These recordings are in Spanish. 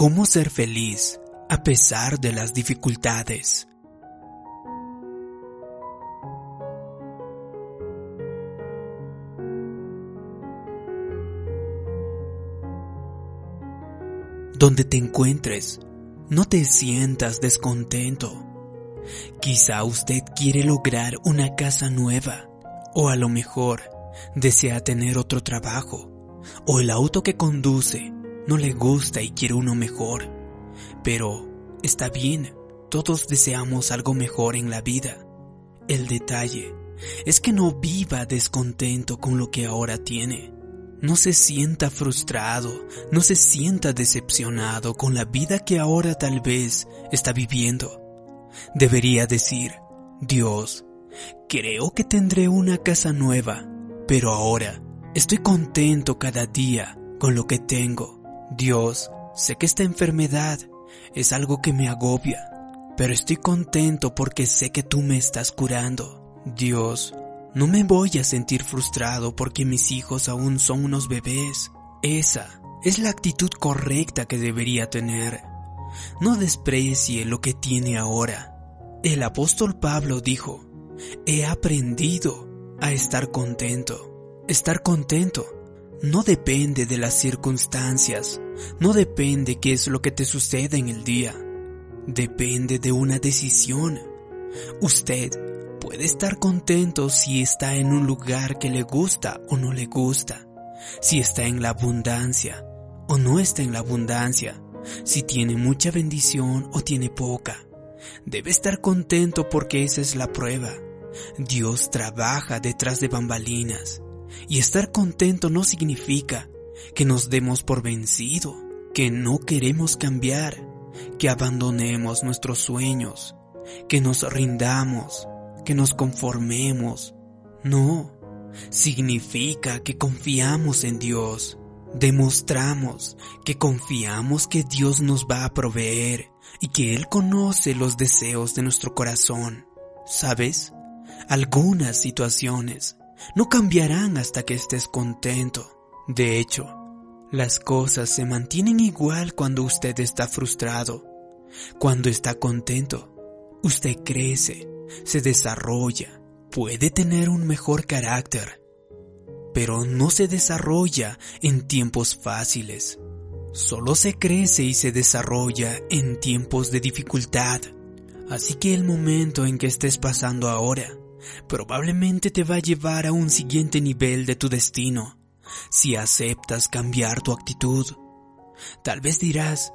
¿Cómo ser feliz a pesar de las dificultades? Donde te encuentres, no te sientas descontento. Quizá usted quiere lograr una casa nueva, o a lo mejor desea tener otro trabajo, o el auto que conduce no le gusta y quiere uno mejor. Pero está bien, todos deseamos algo mejor en la vida. El detalle es que no viva descontento con lo que ahora tiene no se sienta frustrado, no se sienta decepcionado con la vida que ahora tal vez está viviendo. Debería decir, Dios, creo que tendré una casa nueva, pero ahora estoy contento cada día con lo que tengo. Dios, sé que esta enfermedad es algo que me agobia, pero estoy contento porque sé que tú me estás curando. Dios, no me voy a sentir frustrado porque mis hijos aún son unos bebés. Esa es la actitud correcta que debería tener. No desprecie lo que tiene ahora. El apóstol Pablo dijo, he aprendido a estar contento. Estar contento no depende de las circunstancias, no depende qué es lo que te sucede en el día. Depende de una decisión. Usted Puede estar contento si está en un lugar que le gusta o no le gusta, si está en la abundancia o no está en la abundancia, si tiene mucha bendición o tiene poca. Debe estar contento porque esa es la prueba. Dios trabaja detrás de bambalinas y estar contento no significa que nos demos por vencido, que no queremos cambiar, que abandonemos nuestros sueños, que nos rindamos, que nos conformemos. No, significa que confiamos en Dios. Demostramos que confiamos que Dios nos va a proveer y que Él conoce los deseos de nuestro corazón. ¿Sabes? Algunas situaciones no cambiarán hasta que estés contento. De hecho, las cosas se mantienen igual cuando usted está frustrado. Cuando está contento, usted crece se desarrolla, puede tener un mejor carácter, pero no se desarrolla en tiempos fáciles. Solo se crece y se desarrolla en tiempos de dificultad. Así que el momento en que estés pasando ahora probablemente te va a llevar a un siguiente nivel de tu destino si aceptas cambiar tu actitud. Tal vez dirás,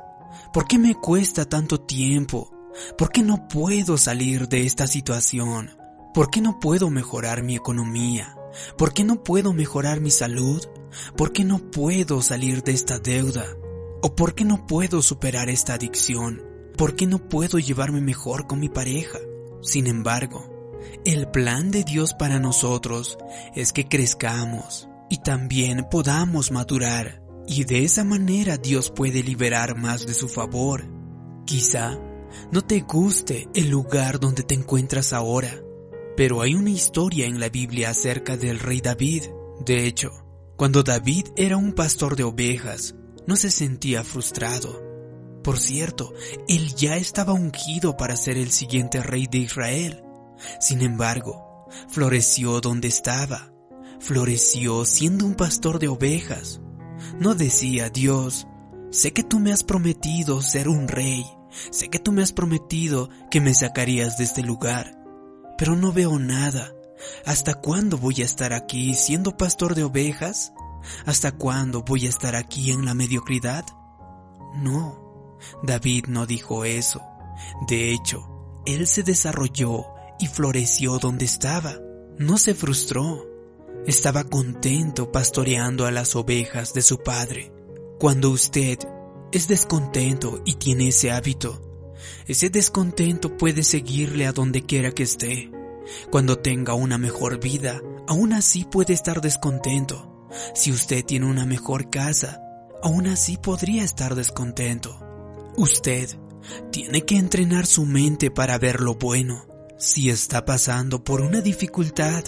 ¿por qué me cuesta tanto tiempo ¿Por qué no puedo salir de esta situación? ¿Por qué no puedo mejorar mi economía? ¿Por qué no puedo mejorar mi salud? ¿Por qué no puedo salir de esta deuda? ¿O por qué no puedo superar esta adicción? ¿Por qué no puedo llevarme mejor con mi pareja? Sin embargo, el plan de Dios para nosotros es que crezcamos y también podamos madurar y de esa manera Dios puede liberar más de su favor. Quizá no te guste el lugar donde te encuentras ahora, pero hay una historia en la Biblia acerca del rey David. De hecho, cuando David era un pastor de ovejas, no se sentía frustrado. Por cierto, él ya estaba ungido para ser el siguiente rey de Israel. Sin embargo, floreció donde estaba. Floreció siendo un pastor de ovejas. No decía, Dios, sé que tú me has prometido ser un rey, Sé que tú me has prometido que me sacarías de este lugar, pero no veo nada. ¿Hasta cuándo voy a estar aquí siendo pastor de ovejas? ¿Hasta cuándo voy a estar aquí en la mediocridad? No, David no dijo eso. De hecho, él se desarrolló y floreció donde estaba. No se frustró. Estaba contento pastoreando a las ovejas de su padre. Cuando usted es descontento y tiene ese hábito, ese descontento puede seguirle a donde quiera que esté. Cuando tenga una mejor vida, aún así puede estar descontento. Si usted tiene una mejor casa, aún así podría estar descontento. Usted tiene que entrenar su mente para ver lo bueno. Si está pasando por una dificultad,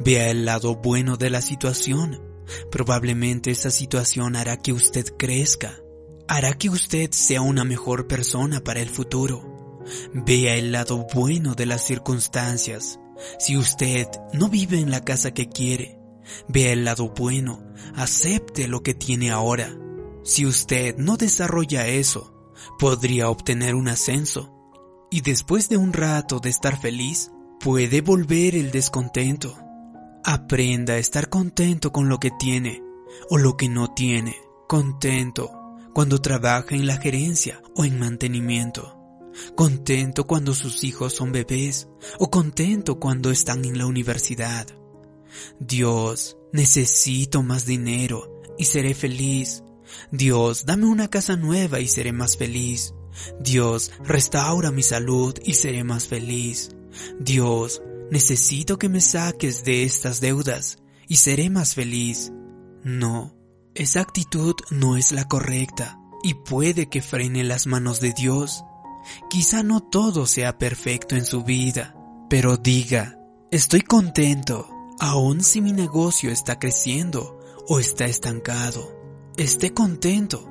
vea el lado bueno de la situación. Probablemente esa situación hará que usted crezca hará que usted sea una mejor persona para el futuro. Vea el lado bueno de las circunstancias. Si usted no vive en la casa que quiere, vea el lado bueno, acepte lo que tiene ahora. Si usted no desarrolla eso, podría obtener un ascenso y después de un rato de estar feliz, puede volver el descontento. Aprenda a estar contento con lo que tiene o lo que no tiene. Contento cuando trabaja en la gerencia o en mantenimiento. Contento cuando sus hijos son bebés o contento cuando están en la universidad. Dios, necesito más dinero y seré feliz. Dios, dame una casa nueva y seré más feliz. Dios, restaura mi salud y seré más feliz. Dios, necesito que me saques de estas deudas y seré más feliz. No, esa actitud no es la correcta y puede que frene las manos de Dios. Quizá no todo sea perfecto en su vida, pero diga, estoy contento, aun si mi negocio está creciendo o está estancado. Esté contento,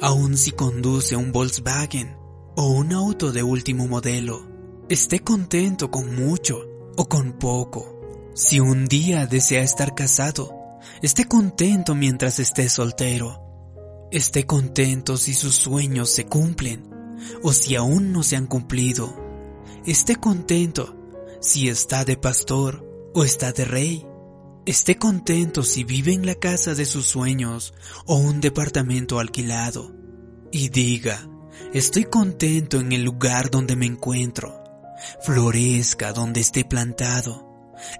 aun si conduce un Volkswagen o un auto de último modelo. Esté contento con mucho o con poco. Si un día desea estar casado, esté contento mientras esté soltero. Esté contento si sus sueños se cumplen o si aún no se han cumplido. Esté contento si está de pastor o está de rey. Esté contento si vive en la casa de sus sueños o un departamento alquilado. Y diga, estoy contento en el lugar donde me encuentro. Florezca donde esté plantado.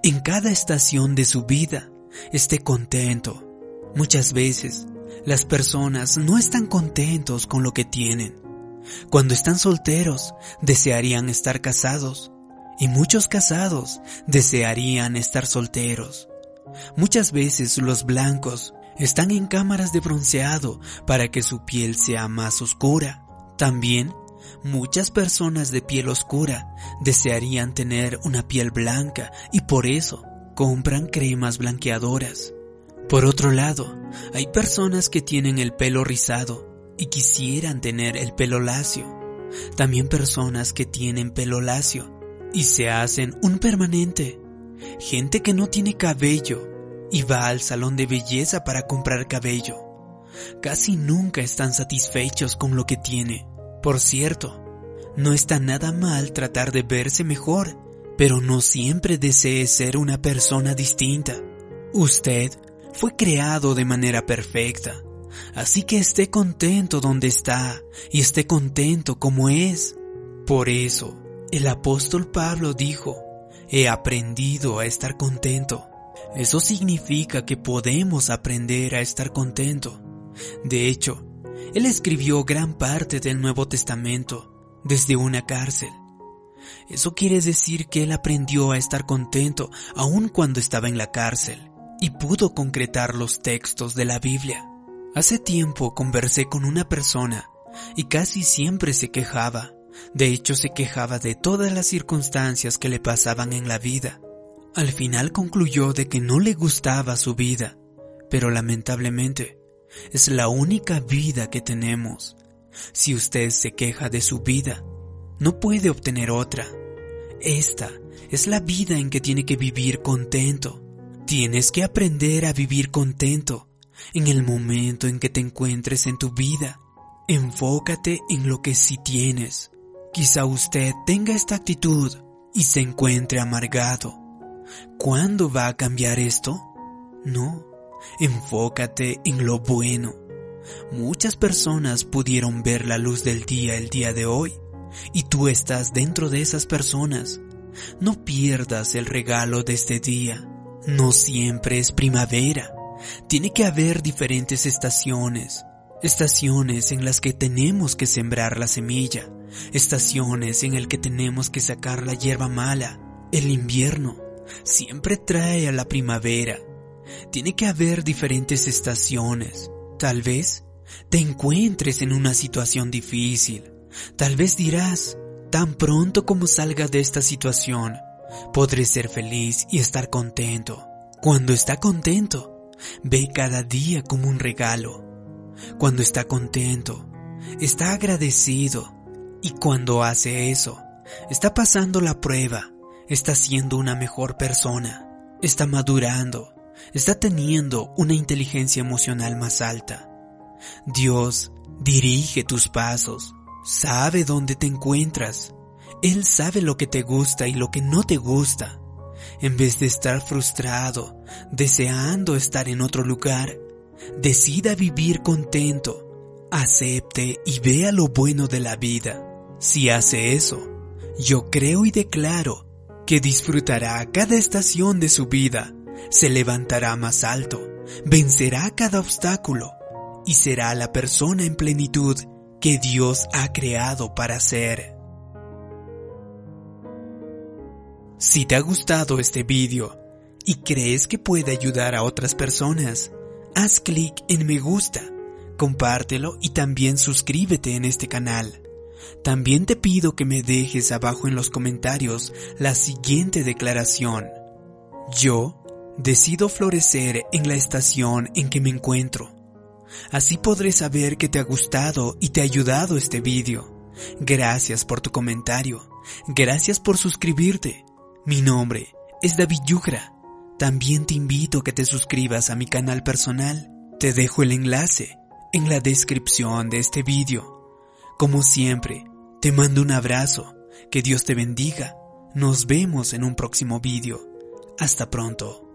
En cada estación de su vida, esté contento. Muchas veces, las personas no están contentos con lo que tienen. Cuando están solteros, desearían estar casados. Y muchos casados desearían estar solteros. Muchas veces los blancos están en cámaras de bronceado para que su piel sea más oscura. También, muchas personas de piel oscura desearían tener una piel blanca y por eso compran cremas blanqueadoras. Por otro lado, hay personas que tienen el pelo rizado y quisieran tener el pelo lacio. También personas que tienen pelo lacio y se hacen un permanente gente que no tiene cabello y va al salón de belleza para comprar cabello. Casi nunca están satisfechos con lo que tiene. Por cierto, no está nada mal tratar de verse mejor, pero no siempre desee ser una persona distinta. Usted fue creado de manera perfecta, así que esté contento donde está y esté contento como es. Por eso, el apóstol Pablo dijo, He aprendido a estar contento. Eso significa que podemos aprender a estar contento. De hecho, él escribió gran parte del Nuevo Testamento desde una cárcel. Eso quiere decir que él aprendió a estar contento aun cuando estaba en la cárcel y pudo concretar los textos de la Biblia. Hace tiempo conversé con una persona y casi siempre se quejaba. De hecho, se quejaba de todas las circunstancias que le pasaban en la vida. Al final concluyó de que no le gustaba su vida, pero lamentablemente es la única vida que tenemos. Si usted se queja de su vida, no puede obtener otra. Esta es la vida en que tiene que vivir contento. Tienes que aprender a vivir contento en el momento en que te encuentres en tu vida. Enfócate en lo que sí tienes. Quizá usted tenga esta actitud y se encuentre amargado. ¿Cuándo va a cambiar esto? No, enfócate en lo bueno. Muchas personas pudieron ver la luz del día el día de hoy y tú estás dentro de esas personas. No pierdas el regalo de este día. No siempre es primavera. Tiene que haber diferentes estaciones. Estaciones en las que tenemos que sembrar la semilla estaciones en el que tenemos que sacar la hierba mala. El invierno siempre trae a la primavera. Tiene que haber diferentes estaciones. Tal vez te encuentres en una situación difícil. Tal vez dirás, tan pronto como salga de esta situación, podré ser feliz y estar contento. Cuando está contento, ve cada día como un regalo. Cuando está contento, está agradecido y cuando hace eso, está pasando la prueba, está siendo una mejor persona, está madurando, está teniendo una inteligencia emocional más alta. Dios dirige tus pasos, sabe dónde te encuentras, Él sabe lo que te gusta y lo que no te gusta. En vez de estar frustrado, deseando estar en otro lugar, decida vivir contento, acepte y vea lo bueno de la vida. Si hace eso, yo creo y declaro que disfrutará cada estación de su vida, se levantará más alto, vencerá cada obstáculo y será la persona en plenitud que Dios ha creado para ser. Si te ha gustado este vídeo y crees que puede ayudar a otras personas, haz clic en me gusta, compártelo y también suscríbete en este canal. También te pido que me dejes abajo en los comentarios la siguiente declaración. Yo decido florecer en la estación en que me encuentro. Así podré saber que te ha gustado y te ha ayudado este vídeo. Gracias por tu comentario. Gracias por suscribirte. Mi nombre es David Yugra también te invito a que te suscribas a mi canal personal. Te dejo el enlace en la descripción de este vídeo. Como siempre, te mando un abrazo. Que Dios te bendiga. Nos vemos en un próximo vídeo. Hasta pronto.